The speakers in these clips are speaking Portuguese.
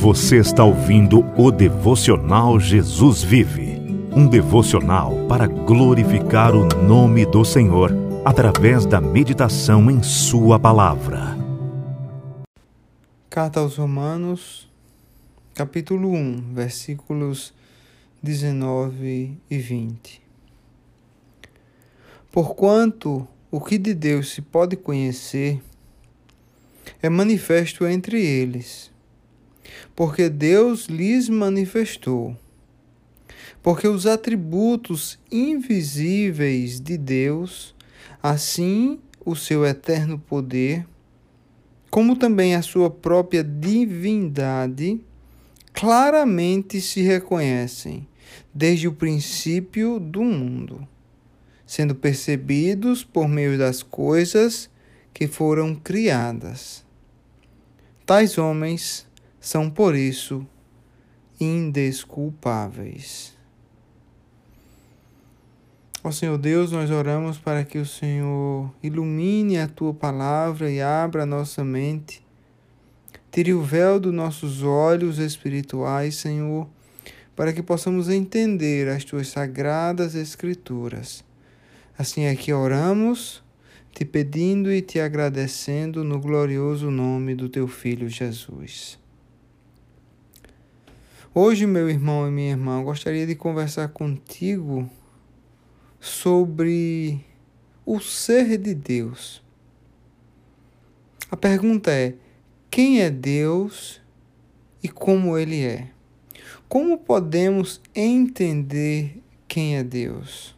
Você está ouvindo o devocional Jesus Vive um devocional para glorificar o nome do Senhor através da meditação em Sua palavra. Carta aos Romanos, capítulo 1, versículos 19 e 20. Porquanto o que de Deus se pode conhecer é manifesto entre eles, porque Deus lhes manifestou. Porque os atributos invisíveis de Deus, assim o seu eterno poder, como também a sua própria divindade, claramente se reconhecem desde o princípio do mundo, sendo percebidos por meio das coisas que foram criadas. Tais homens são, por isso, indesculpáveis. Ó Senhor Deus, nós oramos para que o Senhor ilumine a tua palavra e abra a nossa mente. Tire o véu dos nossos olhos espirituais, Senhor, para que possamos entender as tuas sagradas Escrituras. Assim é que oramos, te pedindo e te agradecendo no glorioso nome do teu Filho Jesus. Hoje, meu irmão e minha irmã, gostaria de conversar contigo sobre o ser de Deus. A pergunta é: quem é Deus e como ele é? Como podemos entender quem é Deus?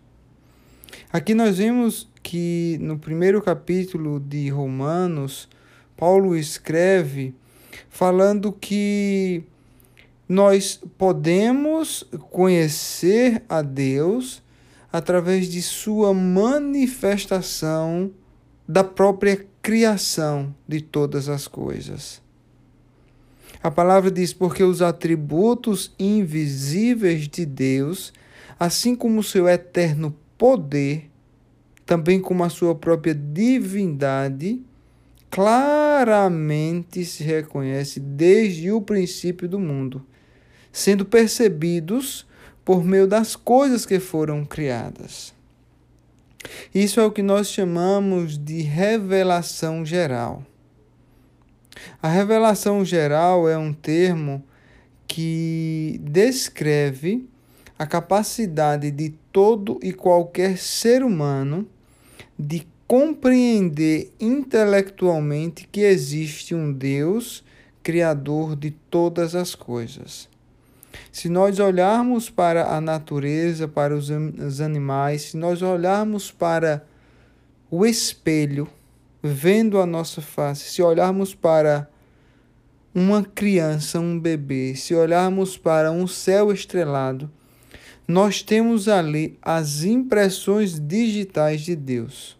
Aqui nós vemos que no primeiro capítulo de Romanos, Paulo escreve falando que nós podemos conhecer a Deus através de sua manifestação da própria criação de todas as coisas. A palavra diz: porque os atributos invisíveis de Deus, assim como o seu eterno poder, também como a sua própria divindade, claramente se reconhece desde o princípio do mundo, sendo percebidos por meio das coisas que foram criadas. Isso é o que nós chamamos de revelação geral. A revelação geral é um termo que descreve a capacidade de todo e qualquer ser humano de compreender intelectualmente que existe um Deus criador de todas as coisas. Se nós olharmos para a natureza, para os, os animais, se nós olharmos para o espelho, vendo a nossa face, se olharmos para uma criança, um bebê, se olharmos para um céu estrelado, nós temos ali as impressões digitais de Deus.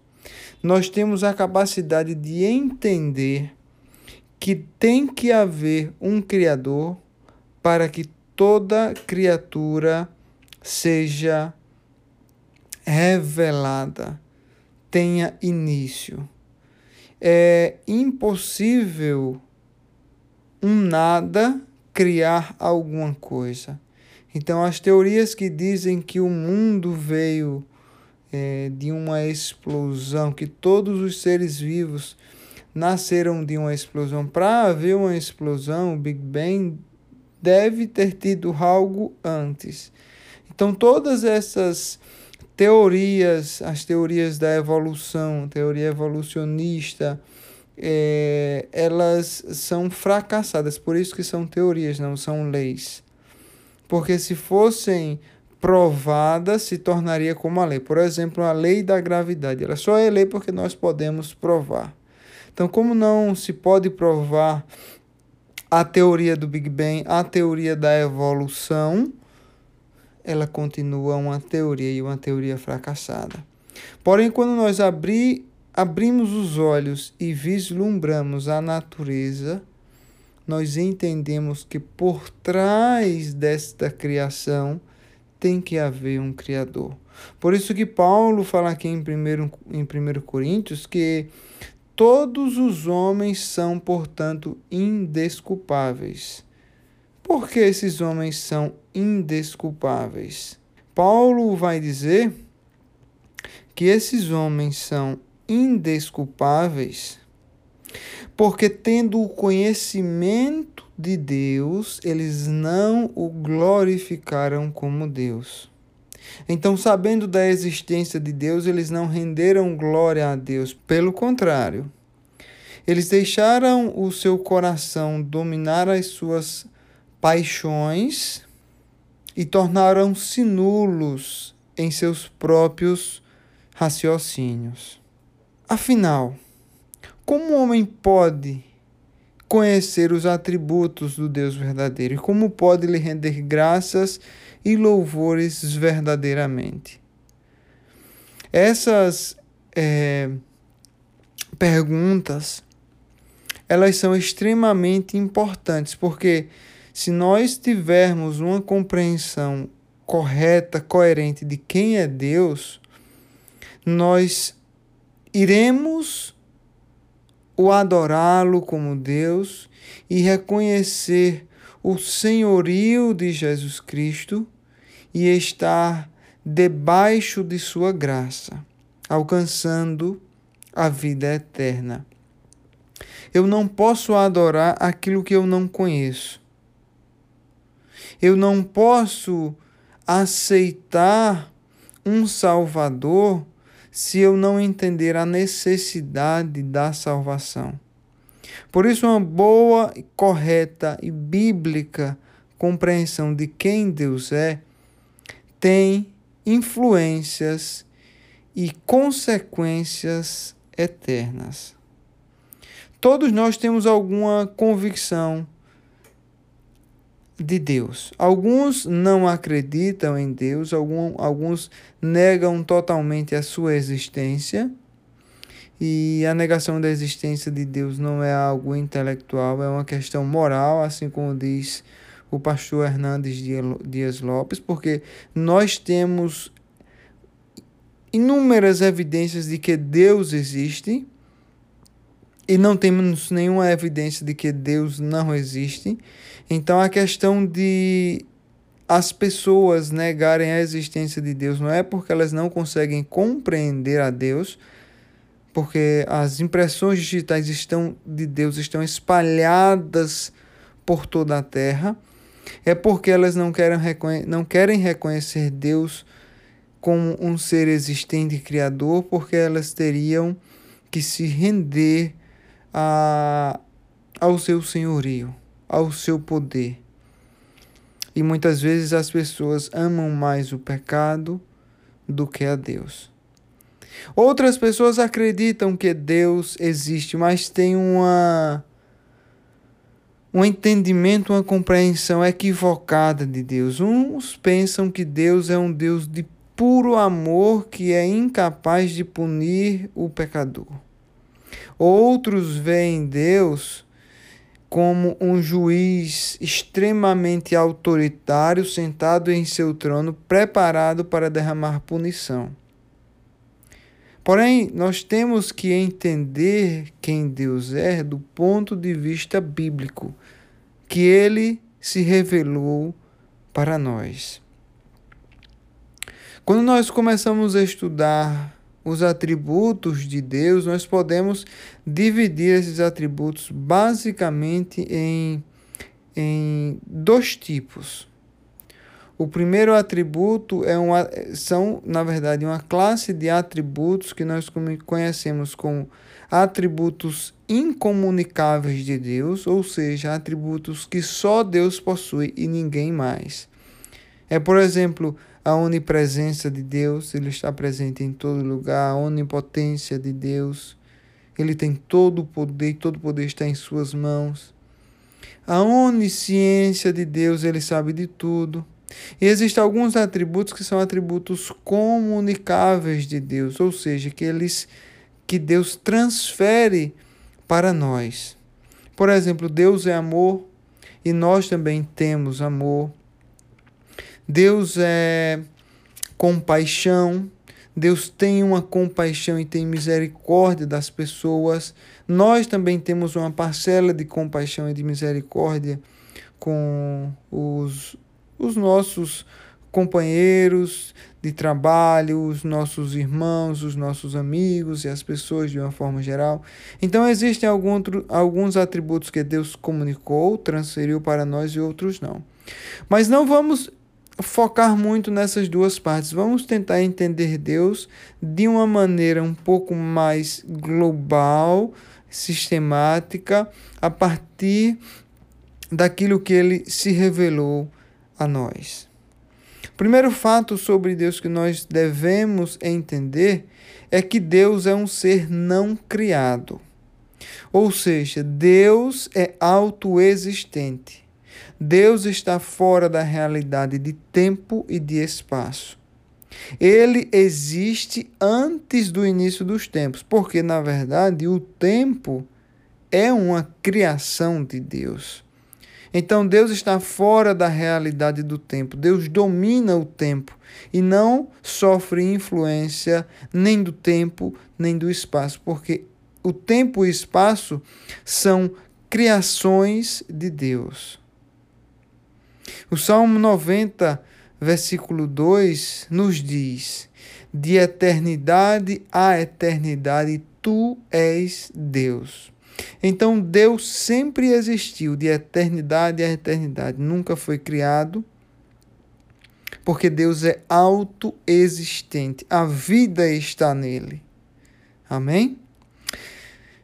Nós temos a capacidade de entender que tem que haver um Criador para que toda criatura seja revelada, tenha início. É impossível um nada criar alguma coisa. Então, as teorias que dizem que o mundo veio é, de uma explosão, que todos os seres vivos nasceram de uma explosão. Para haver uma explosão, o Big Bang deve ter tido algo antes. Então, todas essas teorias, as teorias da evolução, teoria evolucionista, é, elas são fracassadas. Por isso que são teorias, não são leis. Porque se fossem provadas, se tornaria como a lei. Por exemplo, a lei da gravidade. Ela só é lei porque nós podemos provar. Então, como não se pode provar a teoria do Big Bang, a teoria da evolução, ela continua uma teoria e uma teoria fracassada. Porém, quando nós abri, abrimos os olhos e vislumbramos a natureza, nós entendemos que por trás desta criação tem que haver um Criador. Por isso que Paulo fala aqui em 1 em primeiro Coríntios que Todos os homens são, portanto, indesculpáveis. Por que esses homens são indesculpáveis? Paulo vai dizer que esses homens são indesculpáveis porque, tendo o conhecimento de Deus, eles não o glorificaram como Deus. Então, sabendo da existência de Deus, eles não renderam glória a Deus. Pelo contrário, eles deixaram o seu coração dominar as suas paixões e tornaram-se nulos em seus próprios raciocínios. Afinal, como o homem pode conhecer os atributos do Deus verdadeiro e como pode lhe render graças e louvores verdadeiramente? Essas é, perguntas elas são extremamente importantes porque se nós tivermos uma compreensão correta, coerente de quem é Deus, nós iremos o adorá-lo como Deus e reconhecer o senhorio de Jesus Cristo e estar debaixo de sua graça, alcançando a vida eterna. Eu não posso adorar aquilo que eu não conheço. Eu não posso aceitar um Salvador se eu não entender a necessidade da salvação. Por isso, uma boa, correta e bíblica compreensão de quem Deus é tem influências e consequências eternas. Todos nós temos alguma convicção de Deus. Alguns não acreditam em Deus, algum, alguns negam totalmente a sua existência. E a negação da existência de Deus não é algo intelectual, é uma questão moral, assim como diz o pastor Hernandes Dias Lopes, porque nós temos inúmeras evidências de que Deus existe e não temos nenhuma evidência de que Deus não existe. Então a questão de as pessoas negarem a existência de Deus não é porque elas não conseguem compreender a Deus, porque as impressões digitais estão de Deus estão espalhadas por toda a terra, é porque elas não querem, não querem reconhecer Deus como um ser existente e criador, porque elas teriam que se render a, ao seu senhorio ao seu poder. E muitas vezes as pessoas amam mais o pecado do que a Deus. Outras pessoas acreditam que Deus existe, mas têm uma um entendimento, uma compreensão equivocada de Deus. Uns pensam que Deus é um Deus de puro amor que é incapaz de punir o pecador. Outros veem Deus como um juiz extremamente autoritário sentado em seu trono, preparado para derramar punição. Porém, nós temos que entender quem Deus é do ponto de vista bíblico, que ele se revelou para nós. Quando nós começamos a estudar os atributos de Deus, nós podemos dividir esses atributos basicamente em, em dois tipos. O primeiro atributo é uma, são, na verdade, uma classe de atributos que nós conhecemos como atributos incomunicáveis de Deus, ou seja, atributos que só Deus possui e ninguém mais. É, por exemplo, a onipresença de Deus, ele está presente em todo lugar, a onipotência de Deus, ele tem todo o poder, todo o poder está em suas mãos. A onisciência de Deus, ele sabe de tudo. E existem alguns atributos que são atributos comunicáveis de Deus, ou seja, que eles que Deus transfere para nós. Por exemplo, Deus é amor e nós também temos amor. Deus é compaixão. Deus tem uma compaixão e tem misericórdia das pessoas. Nós também temos uma parcela de compaixão e de misericórdia com os, os nossos companheiros de trabalho, os nossos irmãos, os nossos amigos e as pessoas de uma forma geral. Então, existem alguns atributos que Deus comunicou, transferiu para nós e outros não. Mas não vamos focar muito nessas duas partes. Vamos tentar entender Deus de uma maneira um pouco mais global, sistemática, a partir daquilo que ele se revelou a nós. Primeiro fato sobre Deus que nós devemos entender é que Deus é um ser não criado. Ou seja, Deus é autoexistente. Deus está fora da realidade de tempo e de espaço. Ele existe antes do início dos tempos, porque na verdade o tempo é uma criação de Deus. Então Deus está fora da realidade do tempo. Deus domina o tempo e não sofre influência nem do tempo nem do espaço, porque o tempo e o espaço são criações de Deus. O Salmo 90, versículo 2 nos diz: De eternidade a eternidade tu és Deus. Então Deus sempre existiu de eternidade a eternidade, nunca foi criado, porque Deus é autoexistente, a vida está nele. Amém?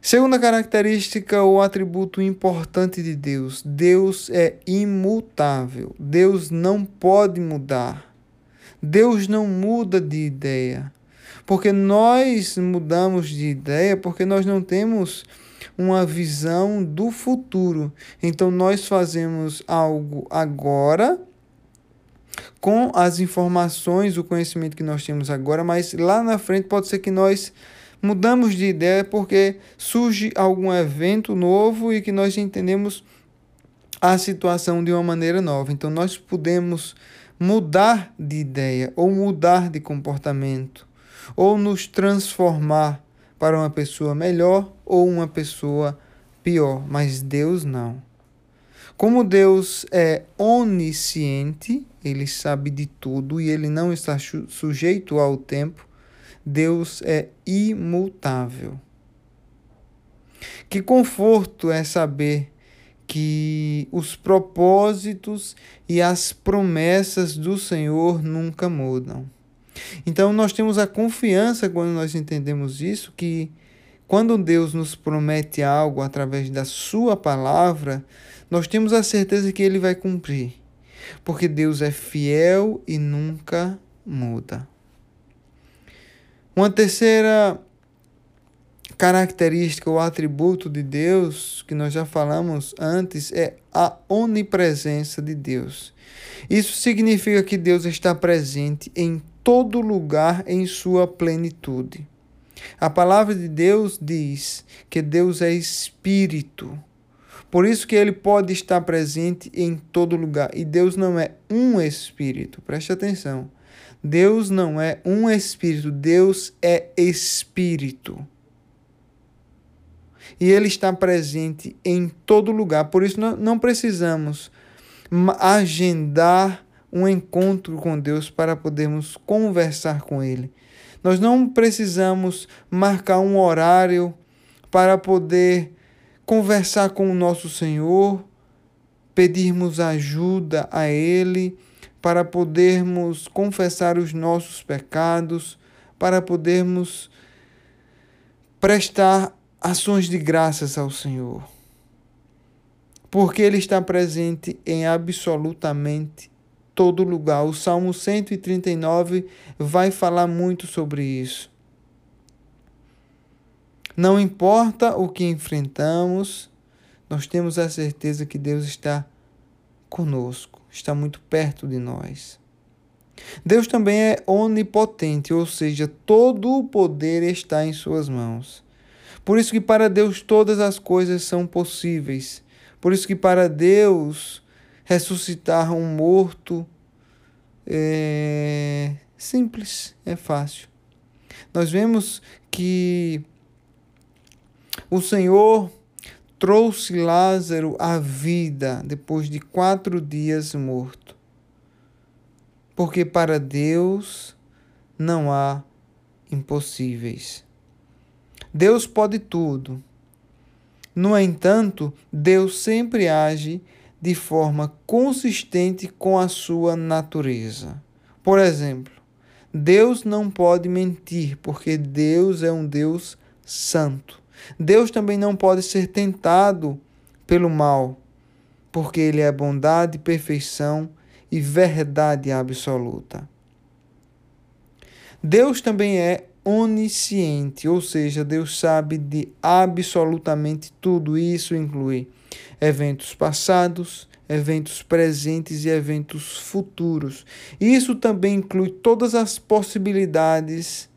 Segunda característica ou atributo importante de Deus: Deus é imutável. Deus não pode mudar. Deus não muda de ideia. Porque nós mudamos de ideia porque nós não temos uma visão do futuro. Então nós fazemos algo agora com as informações, o conhecimento que nós temos agora, mas lá na frente pode ser que nós mudamos de ideia porque surge algum evento novo e que nós entendemos a situação de uma maneira nova. Então nós podemos mudar de ideia ou mudar de comportamento ou nos transformar para uma pessoa melhor ou uma pessoa pior, mas Deus não. Como Deus é onisciente, ele sabe de tudo e ele não está sujeito ao tempo, Deus é imutável. Que conforto é saber que os propósitos e as promessas do Senhor nunca mudam. Então nós temos a confiança quando nós entendemos isso que quando Deus nos promete algo através da sua palavra, nós temos a certeza que ele vai cumprir. Porque Deus é fiel e nunca muda. Uma terceira característica ou atributo de Deus, que nós já falamos antes, é a onipresença de Deus. Isso significa que Deus está presente em todo lugar em sua plenitude. A palavra de Deus diz que Deus é espírito. Por isso que ele pode estar presente em todo lugar. E Deus não é um espírito. Preste atenção. Deus não é um espírito, Deus é espírito. E ele está presente em todo lugar. Por isso não precisamos agendar um encontro com Deus para podermos conversar com Ele. Nós não precisamos marcar um horário para poder conversar com o nosso Senhor, pedirmos ajuda a Ele, para podermos confessar os nossos pecados, para podermos prestar ações de graças ao Senhor. Porque Ele está presente em absolutamente todo lugar. O Salmo 139 vai falar muito sobre isso. Não importa o que enfrentamos, nós temos a certeza que Deus está conosco, está muito perto de nós. Deus também é onipotente, ou seja, todo o poder está em suas mãos. Por isso que para Deus todas as coisas são possíveis. Por isso que para Deus ressuscitar um morto é simples, é fácil. Nós vemos que o Senhor trouxe Lázaro à vida depois de quatro dias morto. Porque para Deus não há impossíveis. Deus pode tudo. No entanto, Deus sempre age de forma consistente com a sua natureza. Por exemplo, Deus não pode mentir, porque Deus é um Deus santo. Deus também não pode ser tentado pelo mal, porque Ele é bondade, perfeição e verdade absoluta. Deus também é onisciente, ou seja, Deus sabe de absolutamente tudo. Isso inclui eventos passados, eventos presentes e eventos futuros. Isso também inclui todas as possibilidades,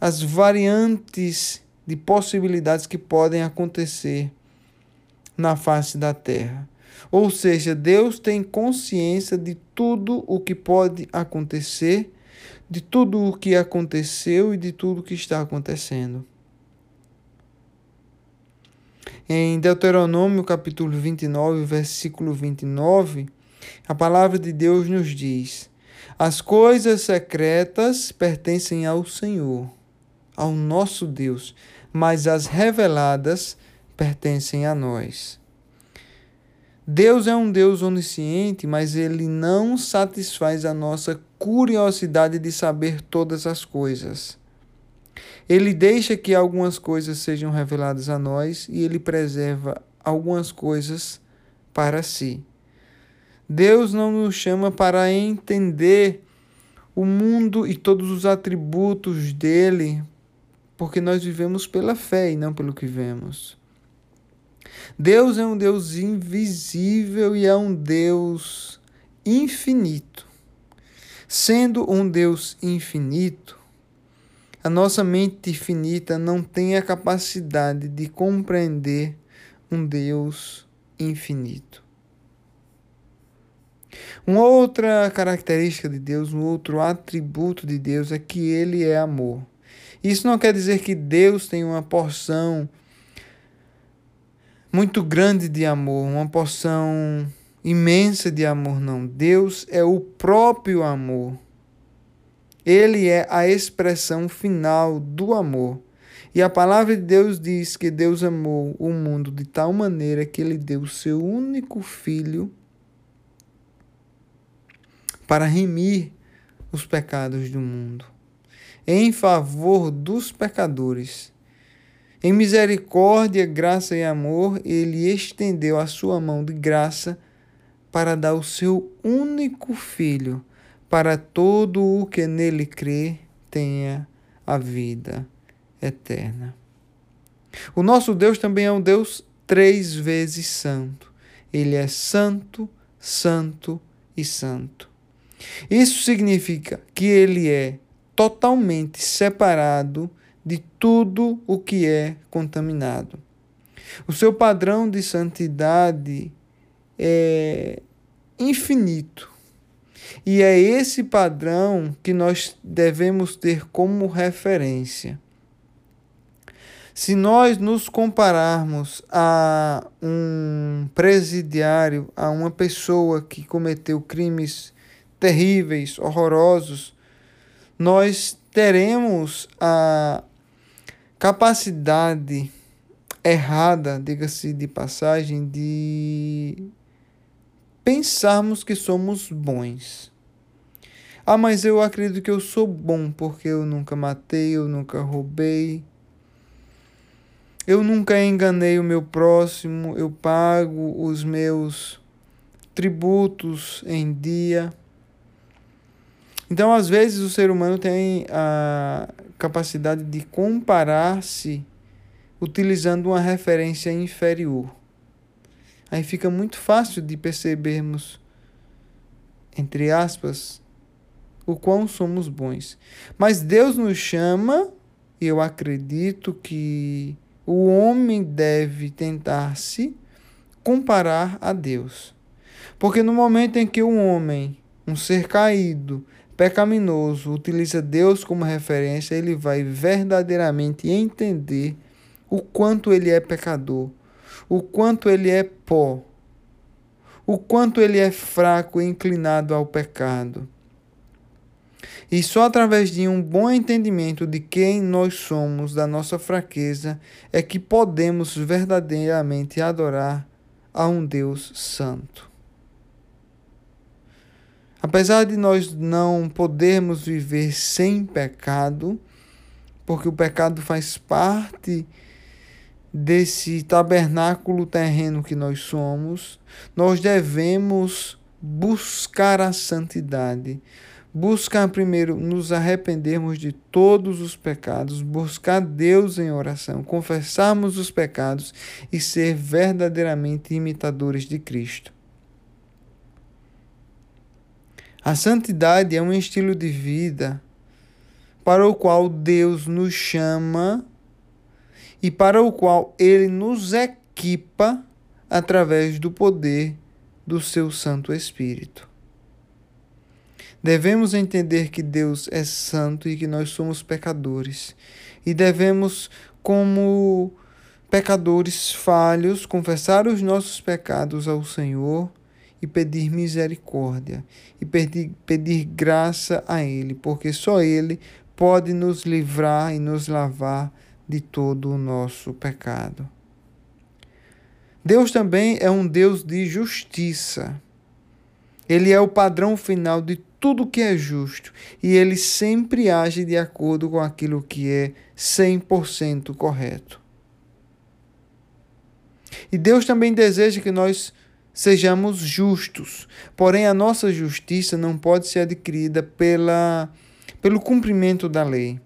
as variantes de possibilidades que podem acontecer na face da terra. Ou seja, Deus tem consciência de tudo o que pode acontecer, de tudo o que aconteceu e de tudo o que está acontecendo. Em Deuteronômio capítulo 29, versículo 29, a palavra de Deus nos diz: As coisas secretas pertencem ao Senhor, ao nosso Deus, mas as reveladas pertencem a nós. Deus é um Deus onisciente, mas ele não satisfaz a nossa curiosidade de saber todas as coisas. Ele deixa que algumas coisas sejam reveladas a nós e ele preserva algumas coisas para si. Deus não nos chama para entender o mundo e todos os atributos dele, porque nós vivemos pela fé e não pelo que vemos. Deus é um Deus invisível e é um Deus infinito. Sendo um Deus infinito, a nossa mente finita não tem a capacidade de compreender um Deus infinito. Uma outra característica de Deus, um outro atributo de Deus é que ele é amor. Isso não quer dizer que Deus tem uma porção muito grande de amor, uma porção imensa de amor, não. Deus é o próprio amor. Ele é a expressão final do amor. E a palavra de Deus diz que Deus amou o mundo de tal maneira que ele deu o seu único filho para remir os pecados do mundo em favor dos pecadores. Em misericórdia, graça e amor, ele estendeu a sua mão de graça para dar o seu único filho, para todo o que nele crê tenha a vida eterna. O nosso Deus também é um Deus três vezes santo. Ele é santo, santo e santo. Isso significa que ele é totalmente separado de tudo o que é contaminado. O seu padrão de santidade é infinito. E é esse padrão que nós devemos ter como referência. Se nós nos compararmos a um presidiário, a uma pessoa que cometeu crimes terríveis, horrorosos, nós teremos a capacidade errada, diga-se de passagem, de pensarmos que somos bons. Ah, mas eu acredito que eu sou bom porque eu nunca matei, eu nunca roubei. Eu nunca enganei o meu próximo, eu pago os meus tributos em dia. Então, às vezes, o ser humano tem a capacidade de comparar-se utilizando uma referência inferior. Aí fica muito fácil de percebermos, entre aspas, o quão somos bons. Mas Deus nos chama, e eu acredito que o homem deve tentar se comparar a Deus. Porque no momento em que o homem, um ser caído, pecaminoso utiliza Deus como referência, ele vai verdadeiramente entender o quanto ele é pecador, o quanto ele é pó, o quanto ele é fraco e inclinado ao pecado. E só através de um bom entendimento de quem nós somos, da nossa fraqueza, é que podemos verdadeiramente adorar a um Deus santo. Apesar de nós não podermos viver sem pecado, porque o pecado faz parte desse tabernáculo terreno que nós somos, nós devemos buscar a santidade. Buscar primeiro nos arrependermos de todos os pecados, buscar Deus em oração, confessarmos os pecados e ser verdadeiramente imitadores de Cristo. A santidade é um estilo de vida para o qual Deus nos chama e para o qual ele nos equipa através do poder do seu Santo Espírito. Devemos entender que Deus é santo e que nós somos pecadores, e devemos, como pecadores falhos, confessar os nossos pecados ao Senhor e pedir misericórdia e pedir, pedir graça a Ele, porque só Ele pode nos livrar e nos lavar de todo o nosso pecado. Deus também é um Deus de justiça. Ele é o padrão final de tudo que é justo e ele sempre age de acordo com aquilo que é 100% correto. E Deus também deseja que nós sejamos justos. Porém, a nossa justiça não pode ser adquirida pela, pelo cumprimento da lei.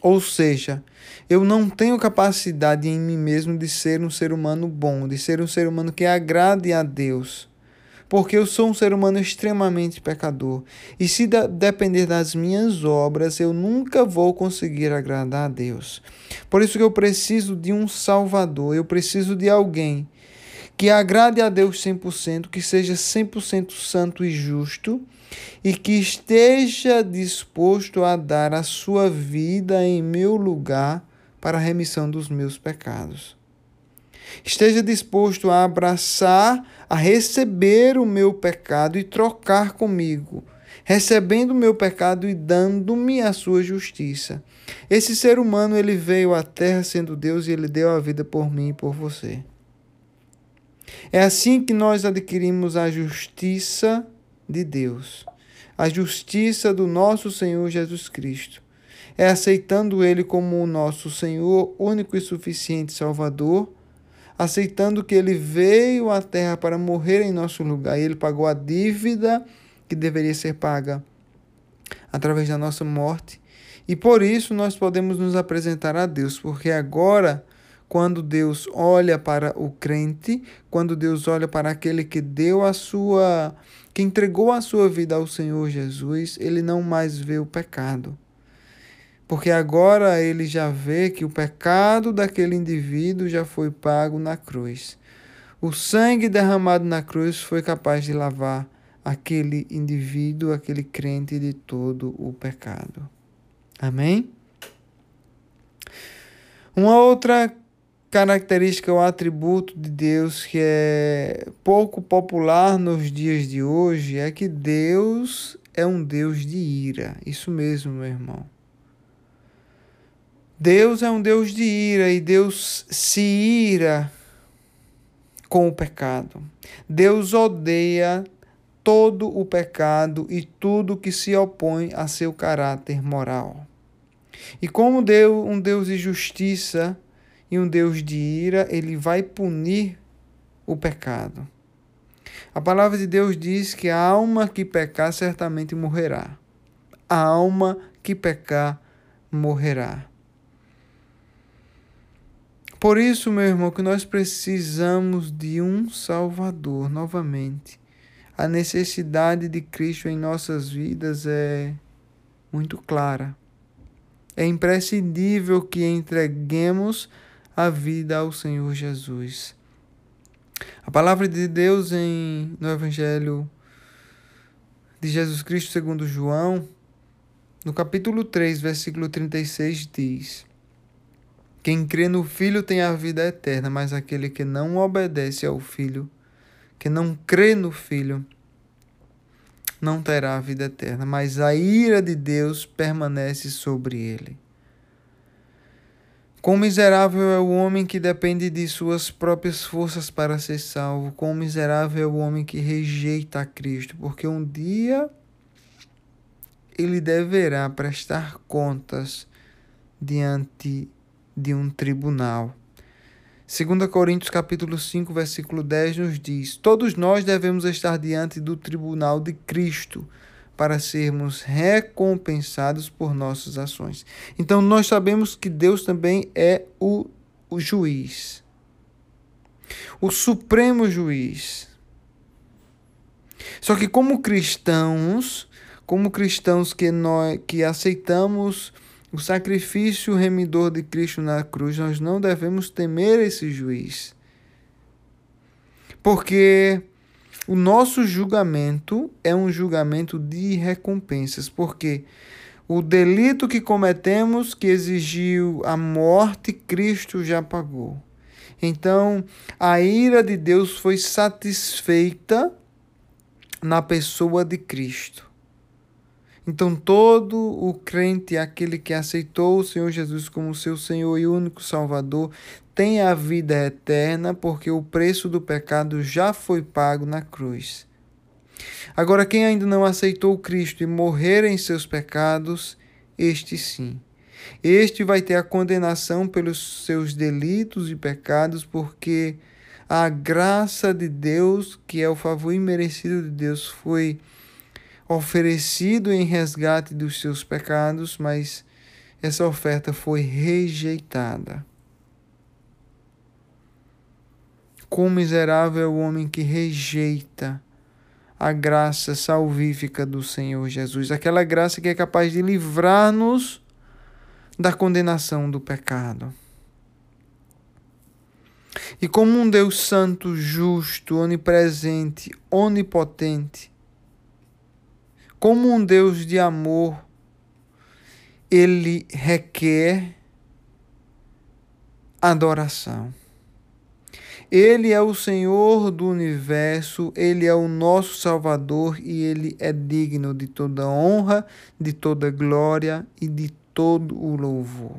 Ou seja, eu não tenho capacidade em mim mesmo de ser um ser humano bom, de ser um ser humano que agrade a Deus. Porque eu sou um ser humano extremamente pecador. E se depender das minhas obras, eu nunca vou conseguir agradar a Deus. Por isso que eu preciso de um Salvador, eu preciso de alguém que agrade a Deus 100%, que seja 100% santo e justo e que esteja disposto a dar a sua vida em meu lugar para a remissão dos meus pecados. Esteja disposto a abraçar, a receber o meu pecado e trocar comigo, recebendo o meu pecado e dando-me a sua justiça. Esse ser humano ele veio à terra sendo Deus e ele deu a vida por mim e por você. É assim que nós adquirimos a justiça de Deus, a justiça do nosso Senhor Jesus Cristo. É aceitando Ele como o nosso Senhor, único e suficiente Salvador, aceitando que Ele veio à terra para morrer em nosso lugar e Ele pagou a dívida que deveria ser paga através da nossa morte. E por isso nós podemos nos apresentar a Deus, porque agora quando Deus olha para o crente, quando Deus olha para aquele que deu a sua, que entregou a sua vida ao Senhor Jesus, ele não mais vê o pecado. Porque agora ele já vê que o pecado daquele indivíduo já foi pago na cruz. O sangue derramado na cruz foi capaz de lavar aquele indivíduo, aquele crente de todo o pecado. Amém? Uma outra característica ou atributo de Deus que é pouco popular nos dias de hoje é que Deus é um Deus de ira. Isso mesmo, meu irmão. Deus é um Deus de ira e Deus se ira com o pecado. Deus odeia todo o pecado e tudo que se opõe a seu caráter moral. E como Deus, um Deus de justiça, e um Deus de ira, ele vai punir o pecado. A palavra de Deus diz que a alma que pecar certamente morrerá. A alma que pecar morrerá. Por isso, meu irmão, que nós precisamos de um Salvador novamente. A necessidade de Cristo em nossas vidas é muito clara. É imprescindível que entreguemos a vida ao Senhor Jesus. A palavra de Deus em, no Evangelho de Jesus Cristo segundo João, no capítulo 3, versículo 36, diz Quem crê no Filho tem a vida eterna, mas aquele que não obedece ao Filho, que não crê no Filho, não terá a vida eterna, mas a ira de Deus permanece sobre ele. Quão miserável é o homem que depende de suas próprias forças para ser salvo. Quão miserável é o homem que rejeita a Cristo, porque um dia ele deverá prestar contas diante de um tribunal. 2 Coríntios capítulo 5, versículo 10 nos diz: Todos nós devemos estar diante do tribunal de Cristo para sermos recompensados por nossas ações. Então nós sabemos que Deus também é o, o juiz. O supremo juiz. Só que como cristãos, como cristãos que nós que aceitamos o sacrifício remidor de Cristo na cruz, nós não devemos temer esse juiz. Porque o nosso julgamento é um julgamento de recompensas, porque o delito que cometemos, que exigiu a morte, Cristo já pagou. Então, a ira de Deus foi satisfeita na pessoa de Cristo. Então, todo o crente, aquele que aceitou o Senhor Jesus como seu Senhor e único Salvador, tem a vida eterna, porque o preço do pecado já foi pago na cruz. Agora, quem ainda não aceitou Cristo e morrer em seus pecados, este sim. Este vai ter a condenação pelos seus delitos e pecados, porque a graça de Deus, que é o favor imerecido de Deus, foi oferecido em resgate dos seus pecados, mas essa oferta foi rejeitada. Quão miserável é o homem que rejeita a graça salvífica do Senhor Jesus, aquela graça que é capaz de livrar-nos da condenação do pecado. E como um Deus santo, justo, onipresente, onipotente, como um Deus de amor, ele requer adoração. Ele é o Senhor do universo, ele é o nosso Salvador e ele é digno de toda honra, de toda glória e de todo o louvor.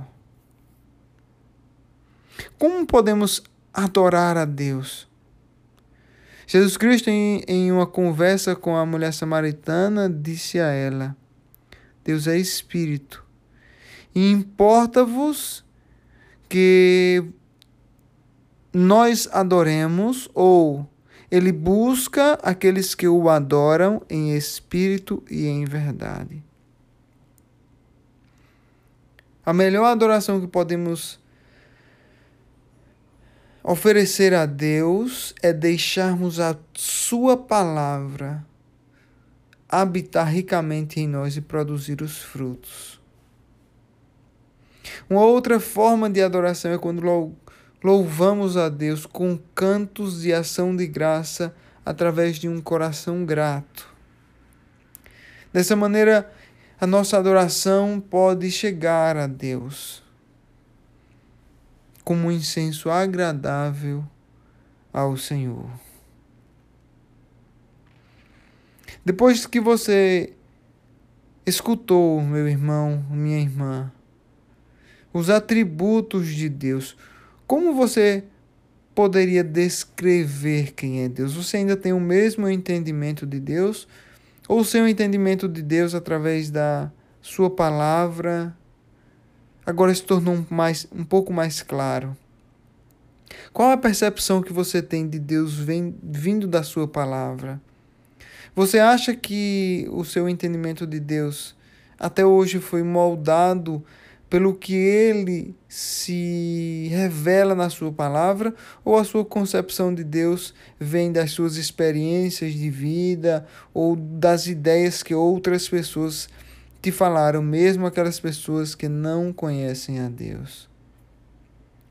Como podemos adorar a Deus? Jesus Cristo, em, em uma conversa com a mulher samaritana, disse a ela: Deus é Espírito, e importa-vos que nós adoremos, ou ele busca aqueles que o adoram em espírito e em verdade. A melhor adoração que podemos Oferecer a Deus é deixarmos a Sua palavra habitar ricamente em nós e produzir os frutos. Uma outra forma de adoração é quando louvamos a Deus com cantos de ação de graça através de um coração grato. Dessa maneira, a nossa adoração pode chegar a Deus como um incenso agradável ao Senhor. Depois que você escutou, meu irmão, minha irmã, os atributos de Deus, como você poderia descrever quem é Deus? Você ainda tem o mesmo entendimento de Deus? Ou seu entendimento de Deus através da sua palavra agora se tornou mais, um pouco mais claro. Qual a percepção que você tem de Deus vem, vindo da sua palavra? Você acha que o seu entendimento de Deus até hoje foi moldado pelo que ele se revela na sua palavra ou a sua concepção de Deus vem das suas experiências de vida ou das ideias que outras pessoas te falaram, mesmo aquelas pessoas que não conhecem a Deus.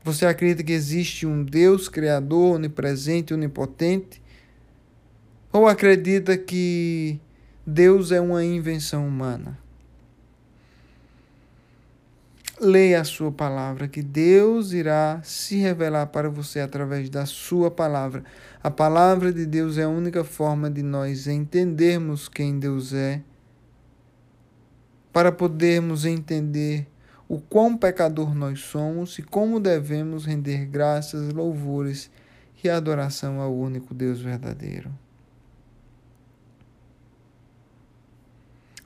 Você acredita que existe um Deus criador, onipresente, onipotente? Ou acredita que Deus é uma invenção humana? Leia a sua palavra, que Deus irá se revelar para você através da sua palavra. A palavra de Deus é a única forma de nós entendermos quem Deus é, para podermos entender o quão pecador nós somos e como devemos render graças, louvores e adoração ao único Deus verdadeiro.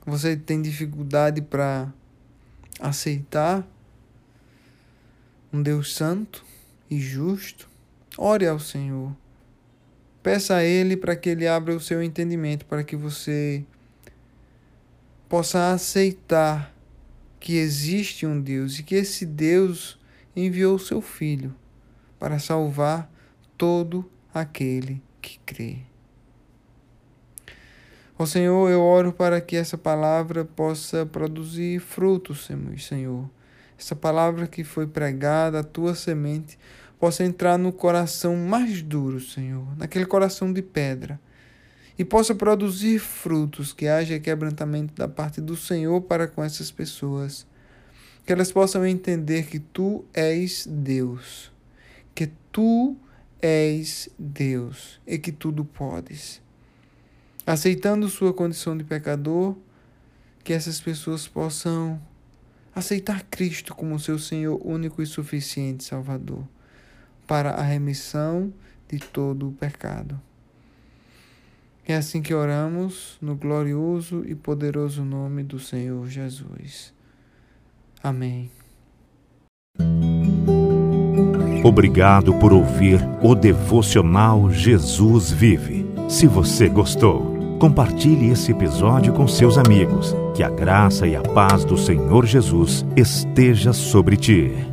Você tem dificuldade para aceitar um Deus santo e justo, ore ao Senhor. Peça a Ele para que Ele abra o seu entendimento, para que você possa aceitar que existe um Deus e que esse Deus enviou seu Filho para salvar todo aquele que crê. Ó Senhor, eu oro para que essa palavra possa produzir frutos, Senhor. Essa palavra que foi pregada, a tua semente, possa entrar no coração mais duro, Senhor, naquele coração de pedra, e possa produzir frutos, que haja quebrantamento da parte do Senhor para com essas pessoas. Que elas possam entender que tu és Deus, que tu és Deus e que tudo podes aceitando sua condição de pecador, que essas pessoas possam aceitar Cristo como seu Senhor único e suficiente Salvador para a remissão de todo o pecado. É assim que oramos no glorioso e poderoso nome do Senhor Jesus. Amém. Obrigado por ouvir o devocional Jesus Vive. Se você gostou, Compartilhe esse episódio com seus amigos. Que a graça e a paz do Senhor Jesus esteja sobre ti.